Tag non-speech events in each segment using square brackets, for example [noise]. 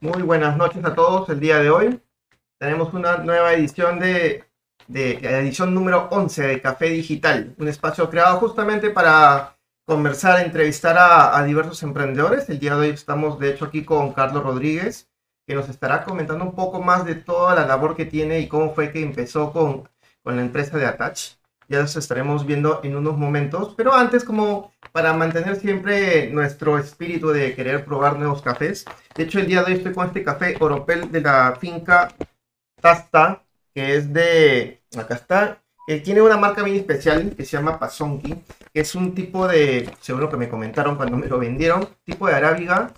Muy buenas noches a todos. El día de hoy tenemos una nueva edición de, de, edición número 11 de Café Digital, un espacio creado justamente para conversar, entrevistar a, a, diversos emprendedores. El día de hoy estamos de hecho aquí con Carlos Rodríguez, que nos estará comentando un poco más de toda la labor que tiene y cómo fue que empezó con, con la empresa de Attach. Ya los estaremos viendo en unos momentos, pero antes como para mantener siempre nuestro espíritu de querer probar nuevos cafés. De hecho, el día de hoy estoy con este café Oropel de la finca Tasta, que es de, acá está, que tiene una marca bien especial que se llama Pasonki, que es un tipo de, según lo que me comentaron cuando me lo vendieron, tipo de arábiga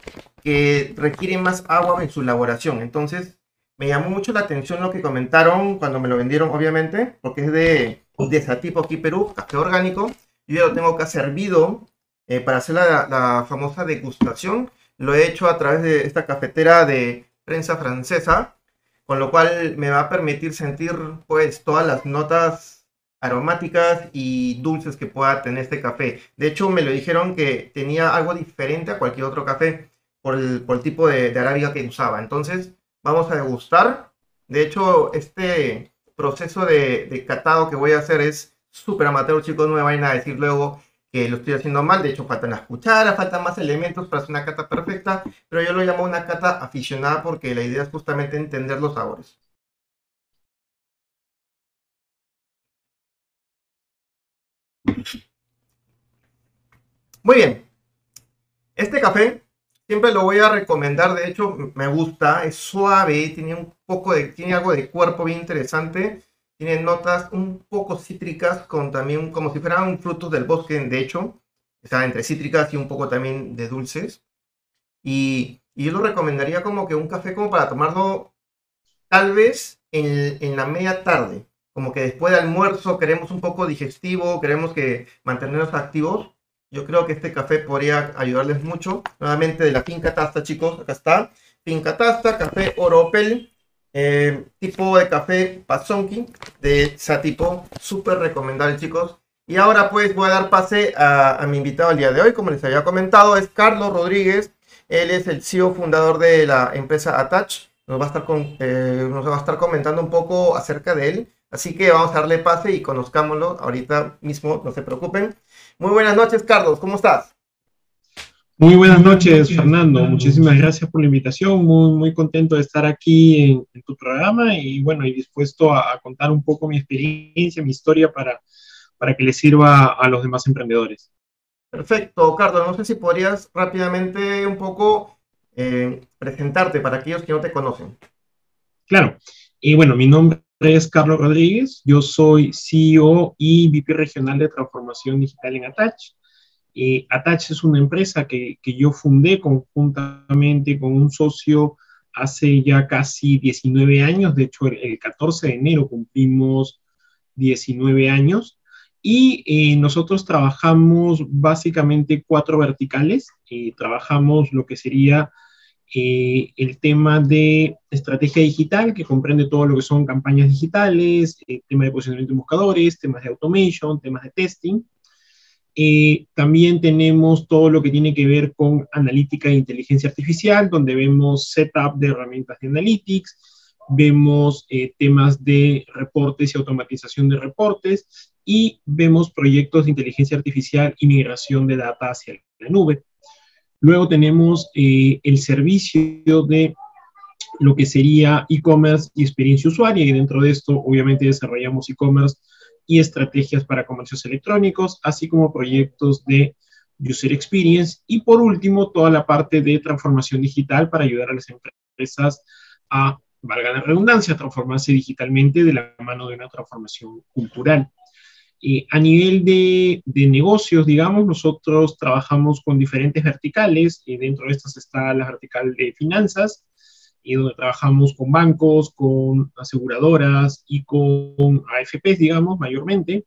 que requiere más agua en su elaboración. Entonces, me llamó mucho la atención lo que comentaron cuando me lo vendieron, obviamente, porque es de de ese tipo aquí Perú, café orgánico. Yo ya lo tengo acá servido eh, para hacer la, famosa degustación. Lo he hecho a través de esta cafetera de prensa francesa, con lo cual me va a permitir sentir pues todas las notas aromáticas y dulces que pueda tener este café. De hecho, me lo dijeron que tenía algo diferente a cualquier otro café por el, por el tipo de, de arábiga que usaba. Entonces, vamos a degustar. De hecho, este proceso de, de catado que voy a hacer es súper amateur, chicos, no me vayan a decir luego que lo estoy haciendo mal, de hecho faltan las cucharas, faltan más elementos para hacer una cata perfecta, pero yo lo llamo una cata aficionada porque la idea es justamente entender los sabores. Muy bien, este café siempre lo voy a recomendar, de hecho me gusta, es suave, tiene un poco de, tiene algo de cuerpo bien interesante, tiene notas un poco cítricas con también como si fueran frutos del bosque, de hecho, está entre cítricas y un poco también de dulces. Y, y, yo lo recomendaría como que un café como para tomarlo tal vez en, la media tarde, como que después del almuerzo queremos un poco digestivo, queremos que mantenernos activos yo creo que este café podría ayudarles mucho. Nuevamente de la Finca Tasta, chicos. Acá está. Finca Tasta, café Oropel. Eh, tipo de café Pasonki de Satipo. Súper recomendable, chicos. Y ahora pues voy a dar pase a, mi invitado el día de hoy. Como les había comentado, es Carlos Rodríguez. Él es el CEO fundador de la empresa Attach. Nos va a estar, con, eh, nos va a estar comentando un poco acerca de él. Así que vamos a darle pase y conozcámoslo ahorita mismo, no se preocupen. Muy buenas noches, Carlos, ¿cómo estás? Muy buenas noches, Fernando. Muchísimas gracias por la invitación. Muy, muy contento de estar aquí en, tu programa y bueno, y dispuesto a, contar un poco mi experiencia, mi historia para, para que le sirva a los demás emprendedores. Perfecto, Carlos. No sé si podrías rápidamente un poco eh, presentarte para aquellos que no te conocen. Claro. Y bueno, mi nombre es Carlos Rodríguez, yo soy CEO y VP regional de transformación digital en Attach. Eh, Attach es una empresa que, que, yo fundé conjuntamente con un socio hace ya casi 19 años, de hecho el, 14 de enero cumplimos 19 años. Y eh, nosotros trabajamos básicamente cuatro verticales, eh, trabajamos lo que sería eh, el tema de estrategia digital, que comprende todo lo que son campañas digitales, eh, tema de posicionamiento de buscadores, temas de automation, temas de testing. Eh, también tenemos todo lo que tiene que ver con analítica e inteligencia artificial, donde vemos setup de herramientas de analytics, vemos temas de reportes y automatización de reportes y vemos proyectos de inteligencia artificial y migración de data hacia la nube. Luego tenemos eh, el servicio de lo que sería e-commerce y experiencia usuaria, y dentro de esto obviamente desarrollamos e-commerce y estrategias para comercios electrónicos, así como proyectos de user experience, y por último, toda la parte de transformación digital para ayudar a las empresas a, valga la redundancia, transformarse digitalmente de la mano de una transformación cultural. Eh, a nivel de, negocios, digamos, nosotros trabajamos con diferentes verticales. y dentro de estas está la vertical de finanzas, y donde trabajamos con bancos, con aseguradoras y con AFPs, digamos, mayormente.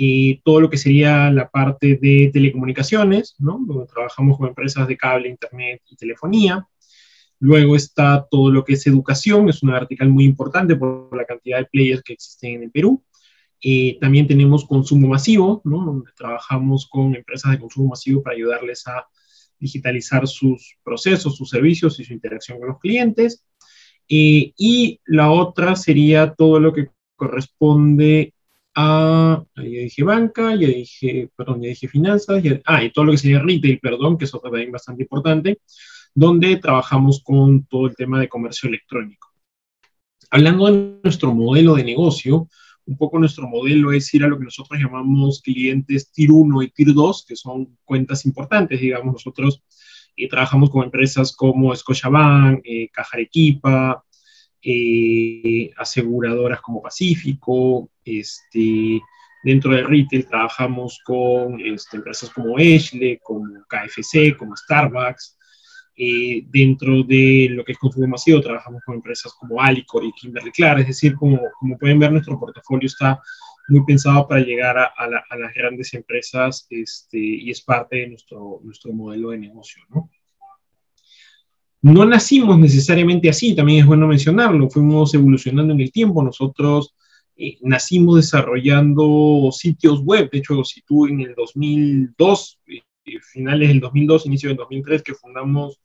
y todo lo que sería la parte de telecomunicaciones, ¿no? donde trabajamos con empresas de cable, internet y telefonía. Luego está todo lo que es educación, es una vertical muy importante por la cantidad de players que existen en el Perú. Eh, también tenemos consumo masivo, ¿no? donde trabajamos con empresas de consumo masivo para ayudarles a digitalizar sus procesos, sus servicios y su interacción con los clientes. Eh, y la otra sería todo lo que corresponde a, ya dije banca, ya dije, perdón, ya dije finanzas, ah, y todo lo que sería retail, perdón, que es otra también bastante importante, donde trabajamos con todo el tema de comercio electrónico. Hablando de nuestro modelo de negocio, un poco nuestro modelo es ir a lo que nosotros llamamos clientes Tier 1 y Tier 2, que son cuentas importantes, digamos, nosotros eh, trabajamos con empresas como Scotiabank, eh, Caja Arequipa, eh, aseguradoras como Pacífico, este, dentro del retail trabajamos con este, empresas como Ashley, como KFC, como Starbucks, eh, dentro de lo que es consumo masivo, trabajamos con empresas como Alicor y Kimberly Clark, es decir, como, como pueden ver, nuestro portafolio está muy pensado para llegar a, a, las grandes empresas este, y es parte de nuestro, nuestro modelo de negocio. ¿no? no nacimos necesariamente así, también es bueno mencionarlo, fuimos evolucionando en el tiempo, nosotros eh, nacimos desarrollando sitios web, de hecho, si tú en el 2002, eh, finales del 2002, inicio del 2003, que fundamos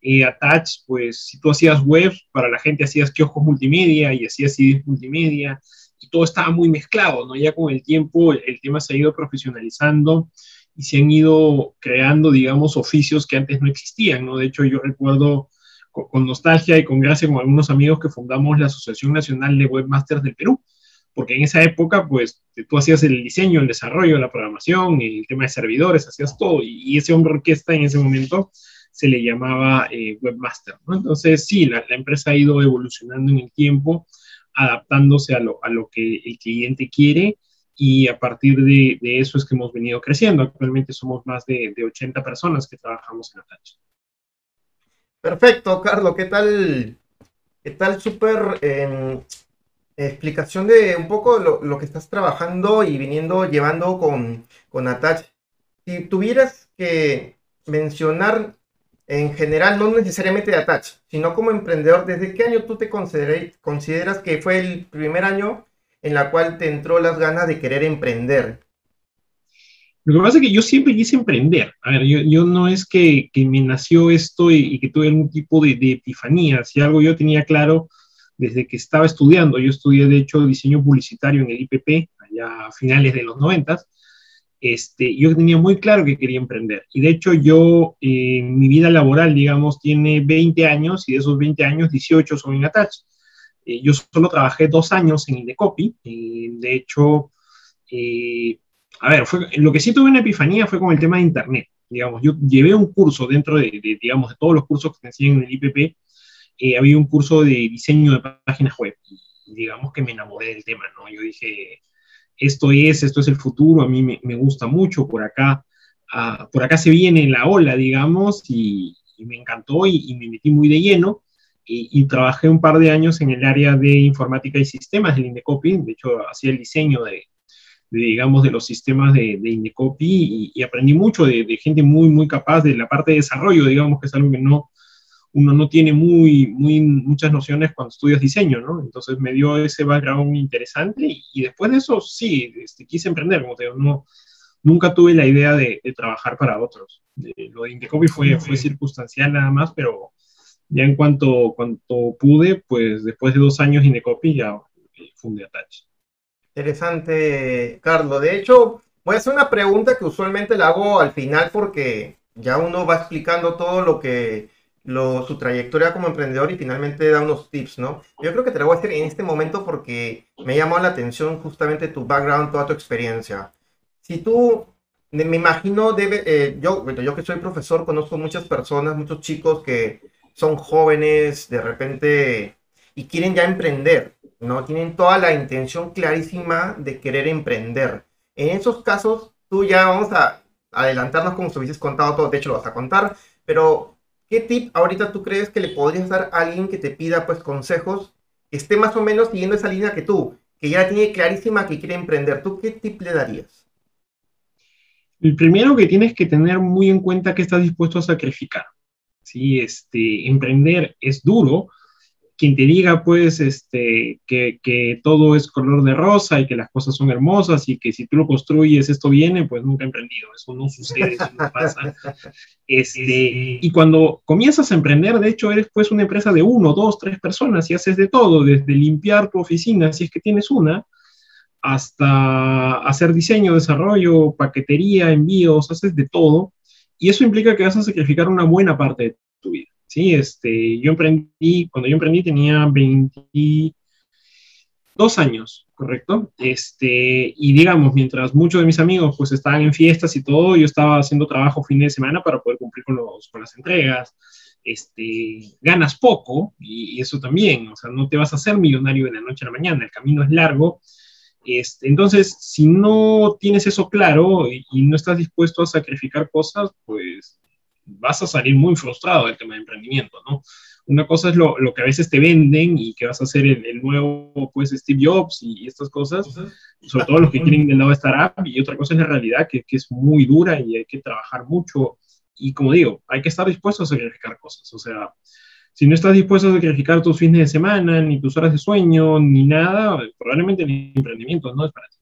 eh, Attach, pues si tú hacías web, para la gente hacías kioscos multimedia y hacías CDs multimedia, y todo estaba muy mezclado, ¿no? Ya con el tiempo el, tema se ha ido profesionalizando y se han ido creando, digamos, oficios que antes no existían, ¿no? De hecho, yo recuerdo con, nostalgia y con gracia con algunos amigos que fundamos la Asociación Nacional de Webmasters del Perú, porque en esa época, pues, tú hacías el diseño, el desarrollo, la programación, el tema de servidores, hacías todo, y, ese hombre orquesta en ese momento se le llamaba eh, webmaster. Entonces, sí, la, empresa ha ido evolucionando en el tiempo, adaptándose a lo, a lo que el cliente quiere y a partir de, de, eso es que hemos venido creciendo. Actualmente somos más de, de 80 personas que trabajamos en Atache. Perfecto, Carlos, ¿qué tal? ¿Qué tal? Súper eh, explicación de un poco lo, lo, que estás trabajando y viniendo llevando con, con Attach. Si tuvieras que mencionar en general, no necesariamente de Attach, sino como emprendedor, ¿desde qué año tú te consideras que fue el primer año en la cual te entró las ganas de querer emprender? Lo que pasa es que yo siempre quise emprender. A ver, yo, yo no es que, que, me nació esto y, y, que tuve algún tipo de, de epifanía. Si algo yo tenía claro desde que estaba estudiando, yo estudié de hecho diseño publicitario en el IPP, allá a finales de los noventas, este, yo tenía muy claro que quería emprender. Y de hecho yo, eh, mi vida laboral, digamos, tiene 20 años y de esos 20 años, 18 son en Attach. Eh, yo solo trabajé dos años en Indecopy. Eh, de hecho, eh, a ver, fue, lo que sí tuve una epifanía fue con el tema de Internet. Digamos, yo llevé un curso dentro de, digamos, de todos los cursos que te enseñan en el IPP, había un curso de diseño de páginas web. Digamos que me enamoré del tema, ¿no? Yo dije, esto es, esto es el futuro, a mí me, me gusta mucho, por acá, uh, por acá se viene la ola, digamos, y, y me encantó y, y, me metí muy de lleno. Y, y, trabajé un par de años en el área de informática y sistemas del Indecopy, de hecho hacía el diseño de, de digamos, de los sistemas de, de Indecopy y, aprendí mucho de, de, gente muy, muy capaz de la parte de desarrollo, digamos, que es algo que no, uno no tiene muy, muy, muchas nociones cuando estudias diseño, ¿no? Entonces me dio ese background interesante y, y después de eso sí, este, quise emprender, como te digo, no, nunca tuve la idea de, de trabajar para otros. De, lo de Indecopy fue, fue circunstancial nada más, pero ya en cuanto, cuanto pude, pues después de dos años Indecopy ya eh, fundé Attach. Interesante, Carlos. De hecho, voy a hacer una pregunta que usualmente la hago al final porque ya uno va explicando todo lo que lo, su trayectoria como emprendedor y finalmente da unos tips, ¿no? Yo creo que te lo voy a hacer en este momento porque me llamó la atención justamente tu background, toda tu experiencia. Si tú, me imagino, debe, eh, yo, yo que soy profesor, conozco muchas personas, muchos chicos que son jóvenes de repente y quieren ya emprender, ¿no? Tienen toda la intención clarísima de querer emprender. En esos casos, tú ya vamos a adelantarnos como si hubieses contado todo, de hecho lo vas a contar, pero ¿qué tip ahorita tú crees que le podrías dar a alguien que te pida pues consejos, que esté más o menos siguiendo esa línea que tú, que ya tiene clarísima que quiere emprender? ¿Tú qué tip le darías? El primero que tienes que tener muy en cuenta que estás dispuesto a sacrificar. ¿sí? Este, emprender es duro, quien te diga, pues, este, que, que, todo es color de rosa y que las cosas son hermosas y que si tú lo construyes esto viene, pues nunca ha emprendido. Eso no sucede, eso no pasa. [laughs] Este, y cuando comienzas a emprender, de hecho, eres pues una empresa de uno, dos, tres personas y haces de todo, desde limpiar tu oficina, si es que tienes una, hasta hacer diseño, desarrollo, paquetería, envíos, haces de todo. Y eso implica que vas a sacrificar una buena parte de tu vida. Sí, este, yo emprendí, cuando yo emprendí tenía 22 años, ¿correcto? Este, y digamos, mientras muchos de mis amigos pues estaban en fiestas y todo, yo estaba haciendo trabajo fin de semana para poder cumplir con, los, con las entregas. Este, ganas poco y, eso también, o sea, no te vas a hacer millonario de la noche a la mañana, el camino es largo. Este, entonces, si no tienes eso claro y, y no estás dispuesto a sacrificar cosas, pues vas a salir muy frustrado del tema de emprendimiento, ¿no? Una cosa es lo, que a veces te venden y que vas a ser el, nuevo, pues, Steve Jobs y, estas cosas, sobre todo los que quieren del lado de startup, y otra cosa es la realidad, que, que es muy dura y hay que trabajar mucho. Y como digo, hay que estar dispuesto a sacrificar cosas. O sea, si no estás dispuesto a sacrificar tus fines de semana, ni tus horas de sueño, ni nada, probablemente el emprendimiento no es para ti.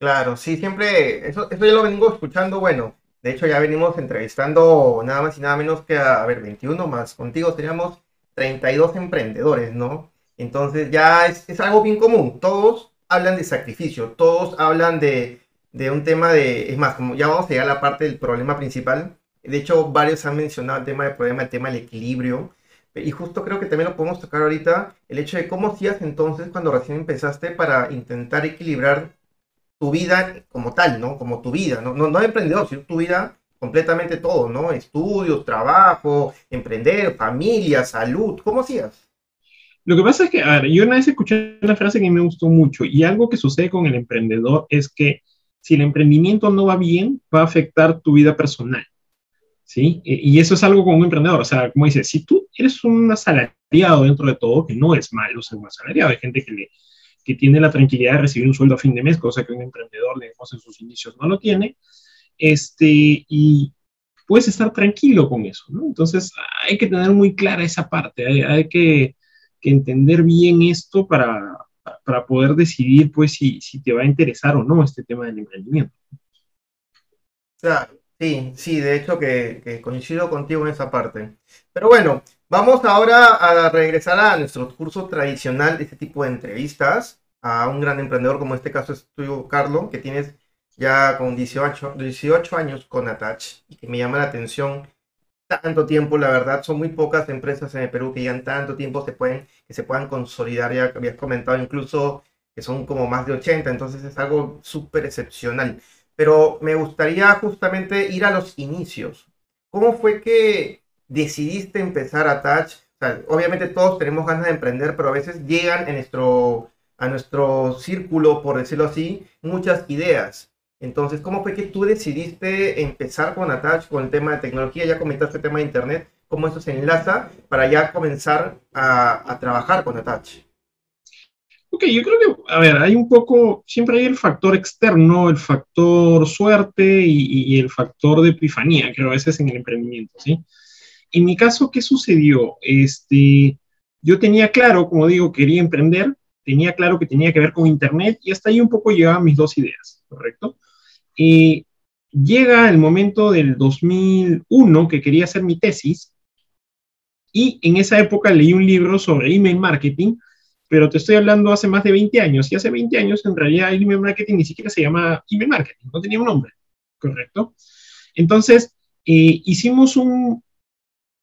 Claro, sí, siempre, eso, eso yo lo vengo escuchando, bueno, de hecho, ya venimos entrevistando nada más y nada menos que a, ver, 21 más. Contigo teníamos 32 emprendedores, ¿no? Entonces ya es, algo bien común. Todos hablan de sacrificio, todos hablan de, un tema de, es más, como ya vamos a llegar a la parte del problema principal. De hecho, varios han mencionado el tema del problema, el tema del equilibrio. Y justo creo que también lo podemos tocar ahorita, el hecho de cómo hacías entonces cuando recién empezaste para intentar equilibrar tu vida como tal, ¿no? Como tu vida, ¿no? No, no emprendedor, sino tu vida completamente todo, ¿no? Estudios, trabajo, emprender, familia, salud, ¿cómo hacías? Lo que pasa es que, a ver, yo una vez escuché una frase que me gustó mucho y algo que sucede con el emprendedor es que si el emprendimiento no va bien, va a afectar tu vida personal, ¿sí? E, y eso es algo como un emprendedor, o sea, como dices, si tú eres un asalariado dentro de todo, que no es malo ser un asalariado, hay gente que le, que tiene la tranquilidad de recibir un sueldo a fin de mes, cosa que un emprendedor, digamos, en sus inicios no lo tiene, este, y puedes estar tranquilo con eso, ¿no? Entonces, hay que tener muy clara esa parte, hay, que, entender bien esto para, para poder decidir, pues, si, si, te va a interesar o no este tema del emprendimiento. Claro, sí, sí, de hecho que coincido contigo en esa parte. Pero bueno, Vamos ahora a regresar a nuestro curso tradicional de este tipo de entrevistas a un gran emprendedor como este caso es tuyo, Carlos, que tienes ya con 18, 18 años con Attach y que me llama la atención tanto tiempo, la verdad, son muy pocas empresas en el Perú que llevan tanto tiempo se pueden, que se puedan consolidar, ya habías comentado incluso que son como más de 80, entonces es algo súper excepcional. Pero me gustaría justamente ir a los inicios. ¿Cómo fue que decidiste empezar a Touch? obviamente todos tenemos ganas de emprender, pero a veces llegan en nuestro, a nuestro círculo, por decirlo así, muchas ideas. Entonces, ¿cómo fue que tú decidiste empezar con Attach, con el tema de tecnología? Ya comentaste el tema de Internet, ¿cómo eso se enlaza para ya comenzar a, trabajar con Attach? Ok, yo creo que, a ver, hay un poco, siempre hay el factor externo, el factor suerte y, y el factor de epifanía, creo, a veces en el emprendimiento, ¿sí? En mi caso, ¿qué sucedió? Este, yo tenía claro, como digo, quería emprender, tenía claro que tenía que ver con Internet y hasta ahí un poco llegaban mis dos ideas, ¿correcto? Llega el momento del 2001 que quería hacer mi tesis y en esa época leí un libro sobre email marketing, pero te estoy hablando hace más de 20 años y hace 20 años en realidad el email marketing ni siquiera se llama email marketing, no tenía un nombre, ¿correcto? Entonces, eh, hicimos un,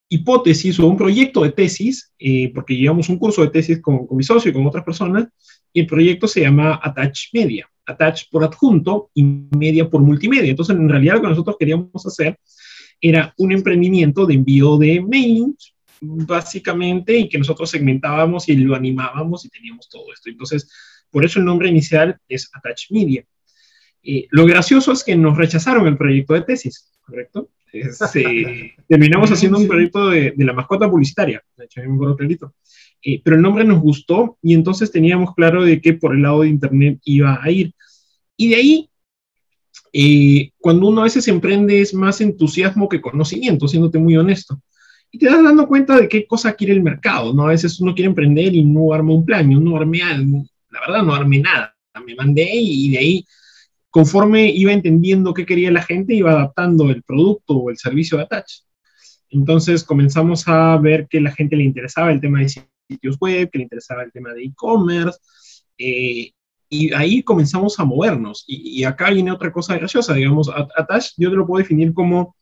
hipótesis o un proyecto de tesis, eh, porque llevamos un curso de tesis con, con, mi socio y con otras personas, y el proyecto se llama Attach Media. Attach por adjunto y media por multimedia. Entonces, en realidad lo que nosotros queríamos hacer era un emprendimiento de envío de mails, básicamente, y que nosotros segmentábamos y lo animábamos y teníamos todo esto. Entonces, por eso el nombre inicial es Attach Media. Eh, lo gracioso es que nos rechazaron el proyecto de tesis, ¿correcto? Este, [laughs] terminamos haciendo un proyecto de, la mascota publicitaria, de hecho, eh, pero el nombre nos gustó y entonces teníamos claro de que por el lado de Internet iba a ir. Y de ahí, eh, cuando uno a veces emprende es más entusiasmo que conocimiento, siéndote muy honesto. y te das dando cuenta de qué cosa quiere el mercado, ¿no? A veces uno quiere emprender y no arma un plan, yo no armé algo, la verdad no armé nada, me mandé y de ahí, conforme iba entendiendo qué quería la gente, iba adaptando el producto o el servicio de Attach. Entonces comenzamos a ver que la gente le interesaba el tema de sitios web, que le interesaba el tema de e-commerce, eh, y ahí comenzamos a movernos. Y, acá viene otra cosa graciosa, digamos, Attach yo te lo puedo definir como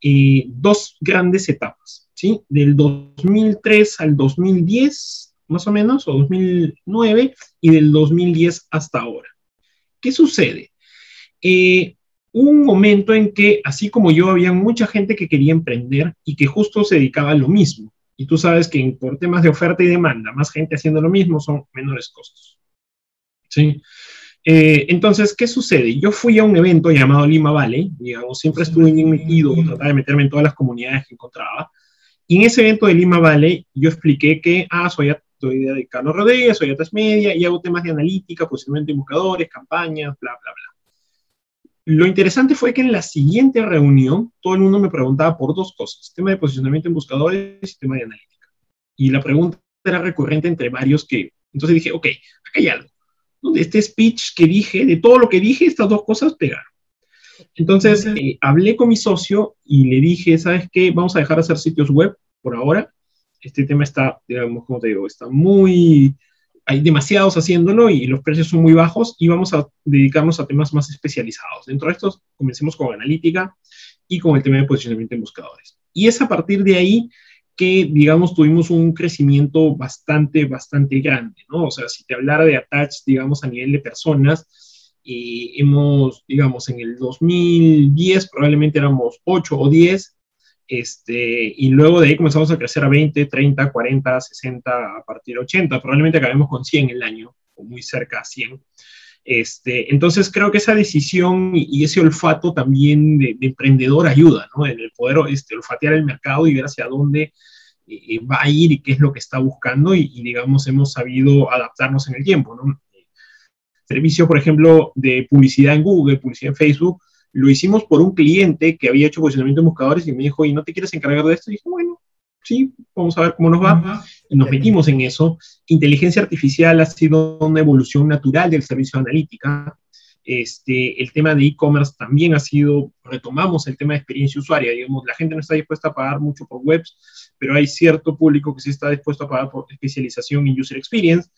eh, dos grandes etapas, ¿sí? Del 2003 al 2010, más o menos, o 2009, y del 2010 hasta ahora. ¿Qué sucede? Eh, un momento en que, así como yo, había mucha gente que quería emprender y que justo se dedicaba a lo mismo. Y tú sabes que por temas de oferta y demanda, más gente haciendo lo mismo son menores costos. ¿Sí? Eh, entonces, ¿qué sucede? Yo fui a un evento llamado Lima Valley, digamos, siempre estuve bien metido, trataba de meterme en todas las comunidades que encontraba. Y en ese evento de Lima Valley, yo expliqué que, ah, soy, soy de Carlos Rodríguez, soy de Media y hago temas de analítica, posicionamiento de buscadores, campañas, bla, bla. Lo interesante fue que en la siguiente reunión todo el mundo me preguntaba por dos cosas, tema de posicionamiento en buscadores y tema de analítica. Y la pregunta era recurrente entre varios que, entonces dije, ok, acá hay algo. De este speech que dije, de todo lo que dije, estas dos cosas pegaron. Entonces eh, hablé con mi socio y le dije, ¿sabes qué? Vamos a dejar de hacer sitios web por ahora. Este tema está, digamos, como te digo, está muy, hay demasiados haciéndolo y los precios son muy bajos y vamos a dedicarnos a temas más especializados. Dentro de estos, comencemos con analítica y con el tema de posicionamiento en buscadores. Y es a partir de ahí que, digamos, tuvimos un crecimiento bastante, bastante grande, ¿no? O sea, si te hablara de attach, digamos, a nivel de personas, eh, hemos, digamos, en el 2010 probablemente éramos 8 o 10, este, y luego de ahí comenzamos a crecer a 20, 30, 40, 60, a partir de 80. Probablemente acabemos con 100 el año, o muy cerca a 100. Este, entonces creo que esa decisión y ese olfato también de, emprendedor ayuda, ¿no? En el poder este, olfatear el mercado y ver hacia dónde eh, va a ir y qué es lo que está buscando y, digamos, hemos sabido adaptarnos en el tiempo, ¿no? Servicio, por ejemplo, de publicidad en Google, publicidad en Facebook, lo hicimos por un cliente que había hecho posicionamiento en buscadores y me dijo, ¿y no te quieres encargar de esto? Y dije, bueno, sí, vamos a ver cómo nos va. Nos metimos en eso. Inteligencia artificial ha sido una evolución natural del servicio de analítica. Este, el tema de e-commerce también ha sido, retomamos el tema de experiencia usuaria, digamos, la gente no está dispuesta a pagar mucho por webs, pero hay cierto público que sí está dispuesto a pagar por especialización en user experience,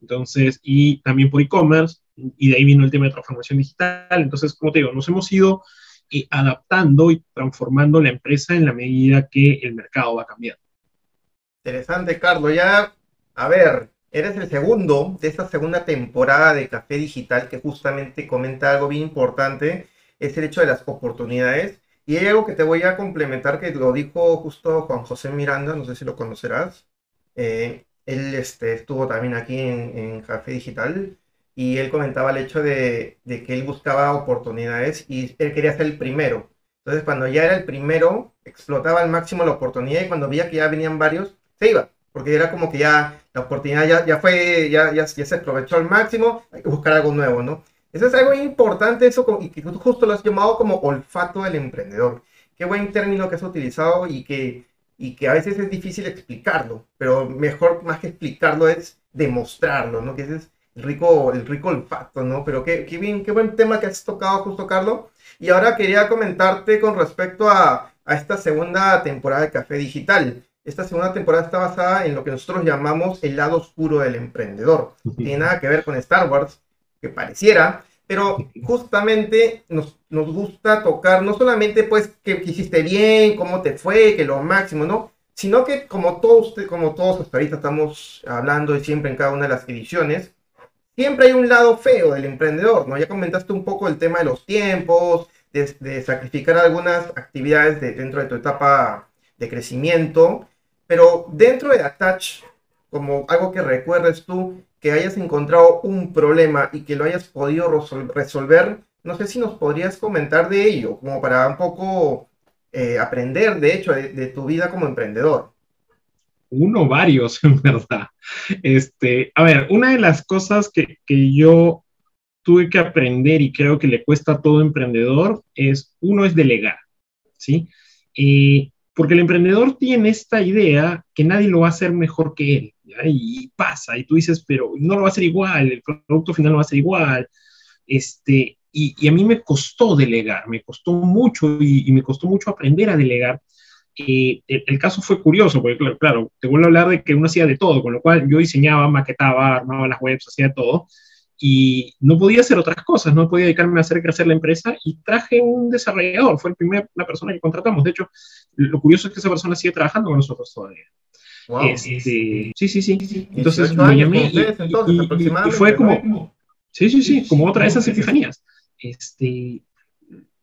entonces, y también por e-commerce, y de ahí vino el tema de transformación digital. Entonces, como te digo, nos hemos ido eh, adaptando y transformando la empresa en la medida que el mercado va cambiando. Interesante, Carlos. Ya, a ver, eres el segundo de esta segunda temporada de Café Digital que justamente comenta algo bien importante, es el hecho de las oportunidades. Y hay algo que te voy a complementar que lo dijo justo Juan José Miranda, no sé si lo conocerás. Eh, él este, estuvo también aquí en, en Café Digital y él comentaba el hecho de, de, que él buscaba oportunidades y él quería ser el primero. Entonces, cuando ya era el primero, explotaba al máximo la oportunidad y cuando veía que ya venían varios, se iba, porque era como que ya la oportunidad ya, ya fue, ya, ya, ya se aprovechó al máximo, hay que buscar algo nuevo, ¿no? Eso es algo importante, eso, y que justo lo has llamado como olfato del emprendedor. Qué buen término que has utilizado y que, y que a veces es difícil explicarlo, pero mejor más que explicarlo es demostrarlo, ¿no? Que es rico, el rico olfato, ¿no? Pero qué, qué, bien, qué buen tema que has tocado justo, Carlos. Y ahora quería comentarte con respecto a, a esta segunda temporada de Café Digital. Esta segunda temporada está basada en lo que nosotros llamamos el lado oscuro del emprendedor. tiene nada que ver con Star Wars, que pareciera, pero justamente nos, nos gusta tocar no solamente pues que, hiciste bien, cómo te fue, que lo máximo, ¿no? Sino que como todos, como todos hasta ahorita estamos hablando y siempre en cada una de las ediciones, siempre hay un lado feo del emprendedor, ¿no? Ya comentaste un poco el tema de los tiempos, de, sacrificar algunas actividades dentro de tu etapa de crecimiento, pero dentro de Attach, como algo que recuerdes tú, que hayas encontrado un problema y que lo hayas podido resolver, no sé si nos podrías comentar de ello, como para un poco eh, aprender, de hecho, de tu vida como emprendedor uno, varios, [laughs] en verdad. Este, a ver, una de las cosas que, que yo tuve que aprender y creo que le cuesta a todo emprendedor es, uno es delegar, ¿sí? porque el emprendedor tiene esta idea que nadie lo va a hacer mejor que él, y pasa, y tú dices, pero no lo va a hacer igual, el producto final no va a ser igual, este, y, a mí me costó delegar, me costó mucho y, me costó mucho aprender a delegar. Eh, el, caso fue curioso, porque claro, claro, te vuelvo a hablar de que uno hacía de todo, con lo cual yo diseñaba, maquetaba, armaba las webs, hacía todo, y no podía hacer otras cosas, no podía dedicarme a hacer crecer la empresa y traje un desarrollador, fue el primer, la persona que contratamos. De hecho, lo curioso es que esa persona sigue trabajando con nosotros todavía. Este, sí, sí, sí. Entonces lo llamé y, fue como, sí, sí, sí, como otra de esas epifanías. Este,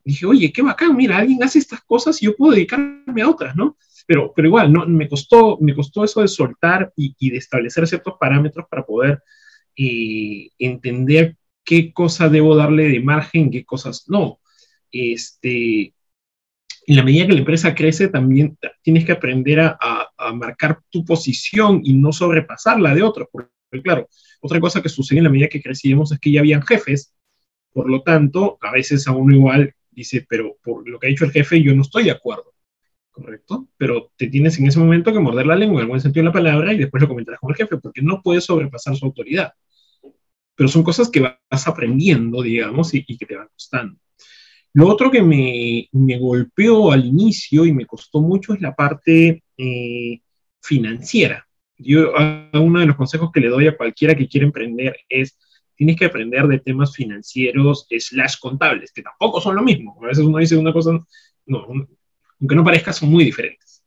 dije, oye, qué bacán, mira, alguien hace estas cosas y yo puedo dedicarme a otras, ¿no? Pero, pero igual, no, me, costó, me costó eso de soltar y, y de establecer ciertos parámetros para poder eh, entender qué cosa debo darle de margen, qué cosas no. Este, en la medida que la empresa crece, también tienes que aprender a, a, marcar tu posición y no sobrepasar la de otros. Porque, claro, otra cosa que sucede en la medida que crecíamos es que ya habían jefes, por lo tanto, a veces a uno igual dice, pero por lo que ha dicho el jefe, yo no estoy de acuerdo. ¿Correcto? Pero te tienes en ese momento que morder la lengua en el buen sentido de la palabra y después lo comentarás con el jefe, porque no puedes sobrepasar su autoridad. Pero son cosas que vas aprendiendo, digamos, y, que te van costando. Lo otro que me, me, golpeó al inicio y me costó mucho es la parte eh, financiera. Yo, uno de los consejos que le doy a cualquiera que quiera emprender es, tienes que aprender de temas financieros slash contables, que tampoco son lo mismo. A veces uno dice una cosa, no, aunque no parezca, son muy diferentes.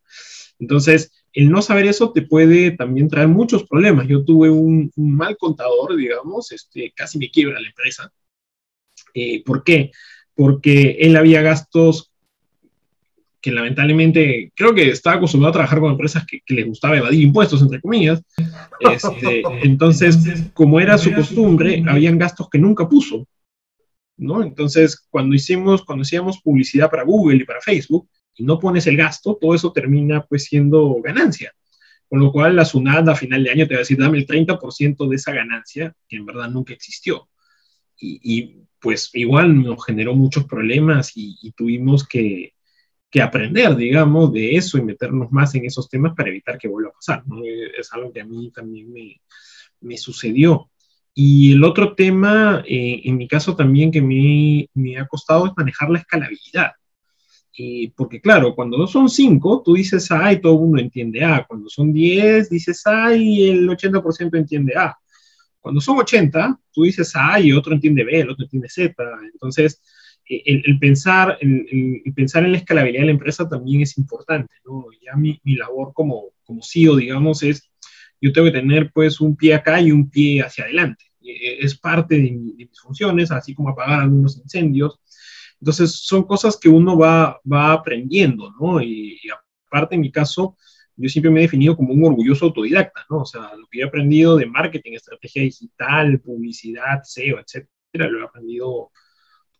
Entonces, el no saber eso te puede también traer muchos problemas. Yo tuve un, mal contador, digamos, este, casi me quiebra la empresa. Eh, ¿Por qué? porque él había gastos que lamentablemente creo que estaba acostumbrado a trabajar con empresas que, que les gustaba evadir impuestos, entre comillas. Este, [laughs] entonces, como era su costumbre, habían gastos que nunca puso. ¿no? Entonces, cuando hicimos, cuando hacíamos publicidad para Google y para Facebook, y no pones el gasto, todo eso termina pues siendo ganancia. Con lo cual, la SUNAT a final de año te va a decir, dame el 30% de esa ganancia, que en verdad nunca existió. Y, y pues igual nos generó muchos problemas y, tuvimos que, aprender, digamos, de eso y meternos más en esos temas para evitar que vuelva a pasar. Es algo que a mí también me, sucedió. Y el otro tema, eh, en mi caso también que me, me, ha costado es manejar la escalabilidad. porque claro, cuando no son cinco, tú dices A y todo el mundo entiende A. Cuando son diez, dices A y el 80% entiende A. Cuando son 80, tú dices A y otro entiende B, el otro entiende Z. Entonces, eh, el, pensar, el, pensar en la escalabilidad de la empresa también es importante. ¿no? Ya mi, mi, labor como, como CEO, digamos, es, yo tengo que tener pues un pie acá y un pie hacia adelante. Eh, es parte de, mis funciones, así como apagar algunos incendios. Entonces, son cosas que uno va, va aprendiendo, ¿no? Y, y aparte, en mi caso, yo siempre me he definido como un orgulloso autodidacta, ¿no? O sea, lo que he aprendido de marketing, estrategia digital, publicidad, SEO, etcétera, lo he aprendido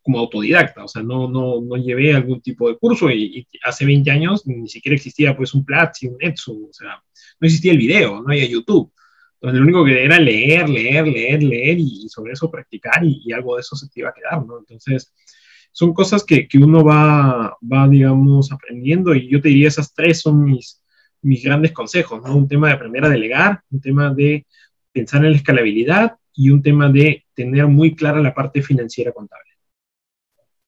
como autodidacta, o sea, no, no, no llevé algún tipo de curso y, hace 20 años ni siquiera existía pues un Platzi, un Etsu, o sea, no existía el video, no había YouTube. Entonces, lo único que era leer, leer, leer, leer y, sobre eso practicar y, algo de eso se te iba a quedar, ¿no? Entonces, son cosas que, que uno va, va, digamos, aprendiendo y yo te diría esas tres son mis, mis grandes consejos, ¿no? Un tema de aprender a delegar, un tema de pensar en la escalabilidad y un tema de tener muy clara la parte financiera contable.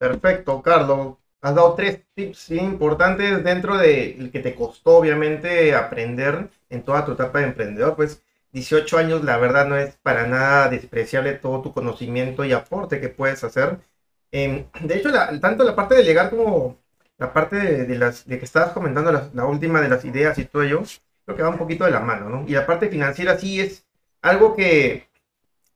Perfecto, Carlos. Has dado tres tips importantes dentro de que te costó, obviamente, aprender en toda tu etapa de emprendedor. Pues 18 años, la verdad, no es para nada despreciable todo tu conocimiento y aporte que puedes hacer. Em, de hecho, tanto la parte de delegar como la parte de, las, de que estabas comentando la, última de las ideas y todo ello, creo que va un poquito de la mano, ¿no? Y la parte financiera sí es algo que,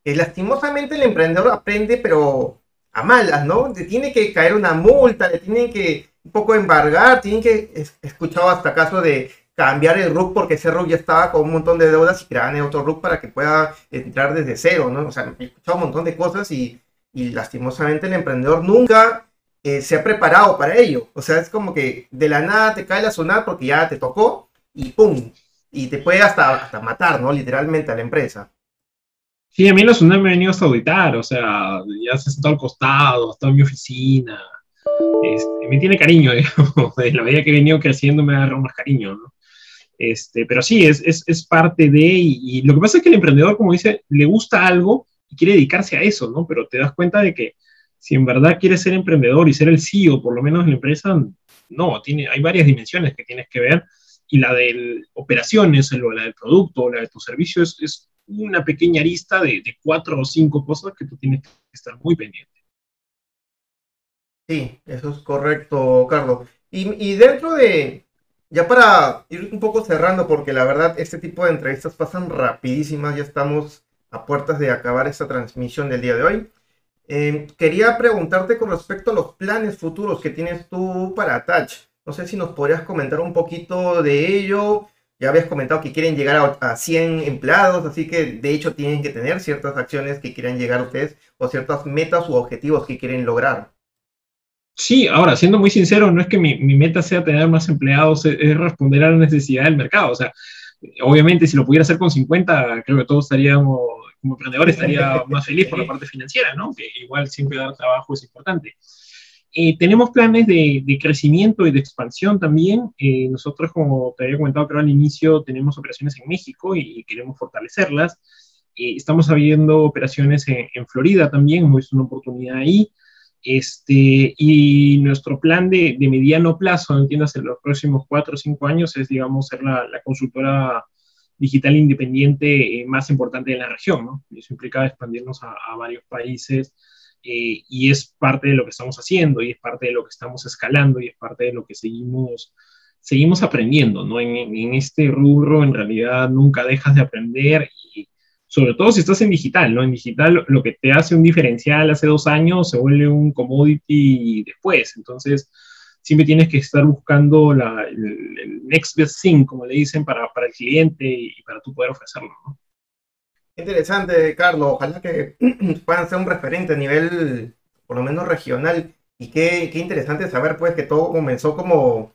lastimosamente el emprendedor aprende, pero a malas, ¿no? Le tiene que caer una multa, le tienen que un poco embargar, tienen que, he escuchado hasta caso de cambiar el RUC porque ese RUC ya estaba con un montón de deudas y crean otro RUC para que pueda entrar desde cero, ¿no? O sea, he escuchado un montón de cosas y, y lastimosamente el emprendedor nunca eh, se ha preparado para ello. O sea, es como que de la nada te cae la zona porque ya te tocó y ¡pum! Y te puede hasta, hasta matar, ¿no? Literalmente a la empresa. Sí, a mí la zona me ha venido a auditar, o sea, ya se sentó al costado, estado en mi oficina. este, me tiene cariño, [laughs] digamos, de la medida que he venido creciendo me agarrado más cariño, ¿no? Este, pero sí, es, es, es parte de, y, lo que pasa es que el emprendedor, como dice, le gusta algo y quiere dedicarse a eso, ¿no? Pero te das cuenta de que si en verdad quieres ser emprendedor y ser el CEO, por lo menos en la empresa, no, tiene, hay varias dimensiones que tienes que ver y la de operaciones, la del producto, la de tu servicio es, es una pequeña arista de, cuatro o cinco cosas que tú tienes que estar muy pendiente. Sí, eso es correcto, Carlos. Y, y dentro de, ya para ir un poco cerrando, porque la verdad este tipo de entrevistas pasan rapidísimas, ya estamos a puertas de acabar esta transmisión del día de hoy. Eh, quería preguntarte con respecto a los planes futuros que tienes tú para Touch. No sé si nos podrías comentar un poquito de ello. Ya habías comentado que quieren llegar a, 100 empleados, así que de hecho tienen que tener ciertas acciones que quieran llegar a ustedes o ciertas metas u objetivos que quieren lograr. Sí, ahora, siendo muy sincero, no es que mi, meta sea tener más empleados, es, responder a la necesidad del mercado. O sea, obviamente si lo pudiera hacer con 50, creo que todos estaríamos, como emprendedores, estaría [laughs] más feliz por la parte financiera, ¿no? Que igual siempre dar trabajo es importante. Eh, tenemos planes de, crecimiento y de expansión también. Eh, nosotros, como te había comentado creo al inicio, tenemos operaciones en México y, queremos fortalecerlas. Eh, estamos habiendo operaciones en, en Florida también, visto una oportunidad ahí. Este, y nuestro plan de, de mediano plazo, entiendas, en los próximos cuatro o cinco años, es, digamos, ser la, la consultora digital independiente más importante de la región, ¿no? Eso implica expandirnos a, a varios países eh, y es parte de lo que estamos haciendo y es parte de lo que estamos escalando y es parte de lo que seguimos, seguimos aprendiendo, ¿no? En, en este rubro en realidad nunca dejas de aprender y sobre todo si estás en digital, ¿no? En digital lo que te hace un diferencial hace dos años se vuelve un commodity después, entonces siempre tienes que estar buscando la, el, next best thing, como le dicen, para, para el cliente y para tú poder ofrecerlo, ¿no? Interesante, Carlos. Ojalá que [clears throat] puedan ser un referente a nivel, por lo menos regional. Y qué, qué interesante saber, pues, que todo comenzó como,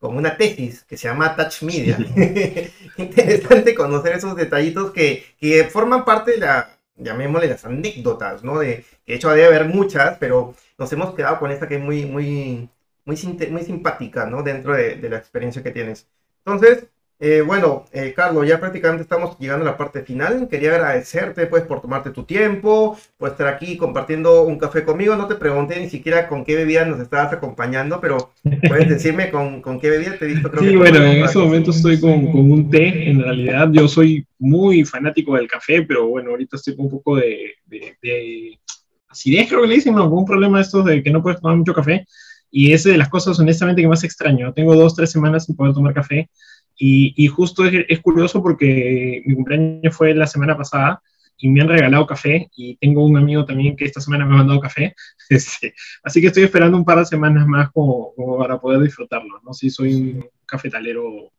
como una tesis que se llama Touch Media. [laughs] interesante conocer esos detallitos que, que forman parte de la, llamémosle las anécdotas, ¿no? De, de hecho debe haber muchas, pero nos hemos quedado con esta que es muy, muy, muy, muy simpática, ¿no? Dentro de, de la experiencia que tienes. Entonces, eh, bueno, eh, Carlos, ya prácticamente estamos llegando a la parte final. Quería agradecerte pues por tomarte tu tiempo, por estar aquí compartiendo un café conmigo. No te pregunté ni siquiera con qué bebida nos estabas acompañando, pero puedes decirme con, con qué bebida te he visto. Creo sí, bueno, en este momento estoy con, con, un té. En realidad yo soy muy fanático del café, pero bueno, ahorita estoy con un poco de, de, de acidez, creo que le dicen, no, un problema estos de que no puedes tomar mucho café. Y es de las cosas honestamente que más extraño. Tengo dos, tres semanas sin poder tomar café y, justo es, curioso porque mi cumpleaños fue la semana pasada y me han regalado café y tengo un amigo también que esta semana me ha mandado café. [laughs] Este, así que estoy esperando un par de semanas más como, para poder disfrutarlo, ¿no? Sí, soy un cafetalero,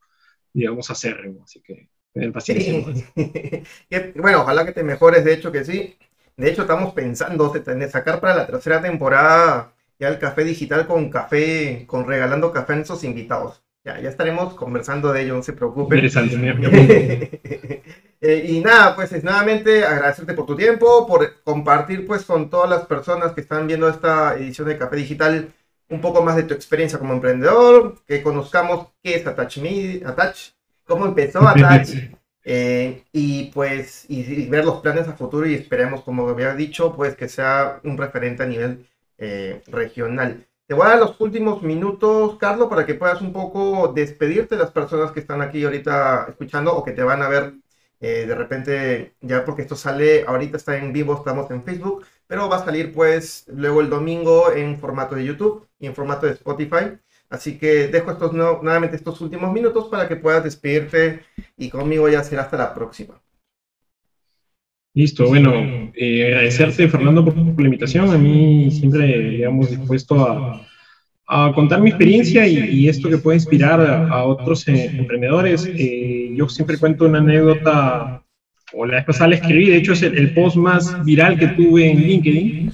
digamos, acérrimo, así que tener paciencia. [laughs] bueno, ojalá que te mejores, de hecho que sí. De hecho, estamos pensando en sacar para la tercera temporada ya el café digital con café, con regalando café a esos invitados. Ya, ya estaremos conversando de ello, no se preocupen. [laughs] Eh, y nada, pues es nuevamente agradecerte por tu tiempo, por compartir pues con todas las personas que están viendo esta edición de Café Digital un poco más de tu experiencia como emprendedor, que conozcamos qué es Attach, Me, Attach cómo empezó [laughs] Attach, eh, y pues y, ver los planes a futuro y esperemos, como había dicho, pues que sea un referente a nivel eh, regional. Te voy a dar los últimos minutos, Carlos, para que puedas un poco despedirte de las personas que están aquí ahorita escuchando o que te van a ver eh, de repente, ya porque esto sale, ahorita está en vivo, estamos en Facebook, pero va a salir pues luego el domingo en formato de YouTube y en formato de Spotify. Así que dejo estos nuevamente estos últimos minutos para que puedas despedirte y conmigo ya será hasta la próxima. Listo, bueno, eh, agradecerte Fernando por, la invitación. A mí siempre, digamos, dispuesto a, a contar mi experiencia y, esto que puede inspirar a, otros eh, emprendedores. Eh, yo siempre cuento una anécdota, o la vez pasada la escribí, de hecho es el, post más viral que tuve en LinkedIn.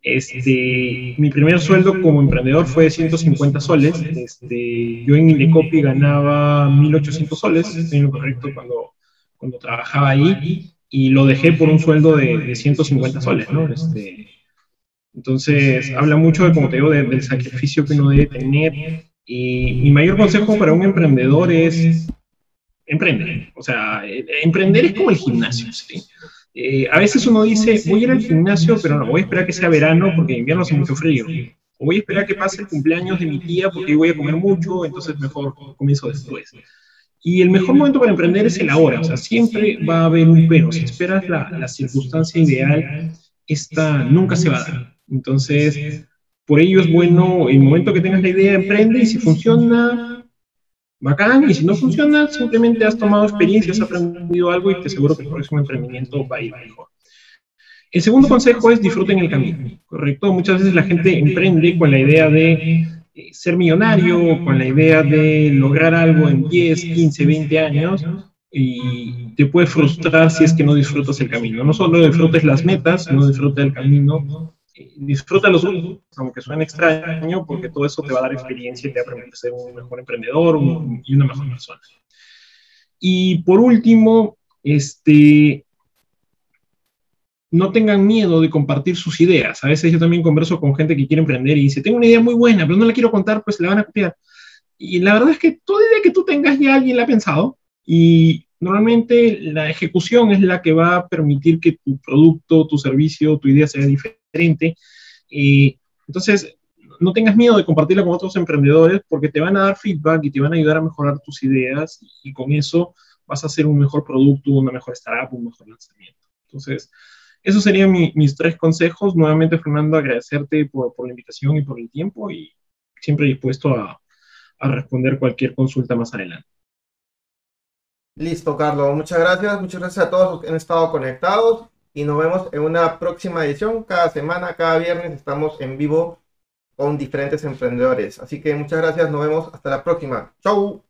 Este, mi primer sueldo como emprendedor fue de 150 soles. Este, yo en Indecopy ganaba 1.800 soles, en lo correcto cuando, cuando trabajaba ahí y lo dejé por un sueldo de, 150 soles, ¿no? Este, Entonces, habla mucho, de, como te digo, del sacrificio que uno debe tener. Y mi mayor consejo para un emprendedor es emprender. O sea, eh, emprender es como el gimnasio, ¿sí? Eh, a veces uno dice, voy a ir al gimnasio, pero no, voy a esperar que sea verano porque en invierno hace mucho frío. O voy a esperar que pase el cumpleaños de mi tía porque voy a comer mucho, entonces mejor comienzo después. Y el mejor momento para emprender es el ahora, o sea, siempre va a haber un pero. Si esperas la, la circunstancia ideal, esta nunca se va a dar. Entonces, por ello es bueno, el momento que tengas la idea, emprende y si funciona, bacán, y si no funciona, simplemente has tomado experiencia, has aprendido algo y te aseguro que el próximo emprendimiento va a ir mejor. El segundo consejo es disfruten el camino, ¿correcto? Muchas veces la gente emprende con la idea de ser millonario, con la idea de lograr algo en 10, 15, 20 años y te puede frustrar si es que no disfrutas el camino. No solo disfrutes las metas, sino disfruta el camino. Disfruta los usos, aunque suene extraño, porque todo eso te va a dar experiencia y te va a permitir ser un mejor emprendedor y una mejor persona. Y por último, este, no tengan miedo de compartir sus ideas. A veces yo también converso con gente que quiere emprender y dice, tengo una idea muy buena, pero no la quiero contar, pues la van a copiar. Y la verdad es que toda idea que tú tengas ya alguien la ha pensado y normalmente la ejecución es la que va a permitir que tu producto, tu servicio, tu idea sea diferente. Y entonces, no tengas miedo de compartirla con otros emprendedores porque te van a dar feedback y te van a ayudar a mejorar tus ideas y con eso vas a hacer un mejor producto, una mejor startup, un mejor lanzamiento. Entonces, esos serían mis tres consejos. Nuevamente, Fernando, agradecerte por, la invitación y por el tiempo y siempre dispuesto a, a responder cualquier consulta más adelante. Listo, Carlos. Muchas gracias. Muchas gracias a todos los que han estado conectados y nos vemos en una próxima edición. Cada semana, cada viernes estamos en vivo con diferentes emprendedores. Así que muchas gracias. Nos vemos hasta la próxima. Chau.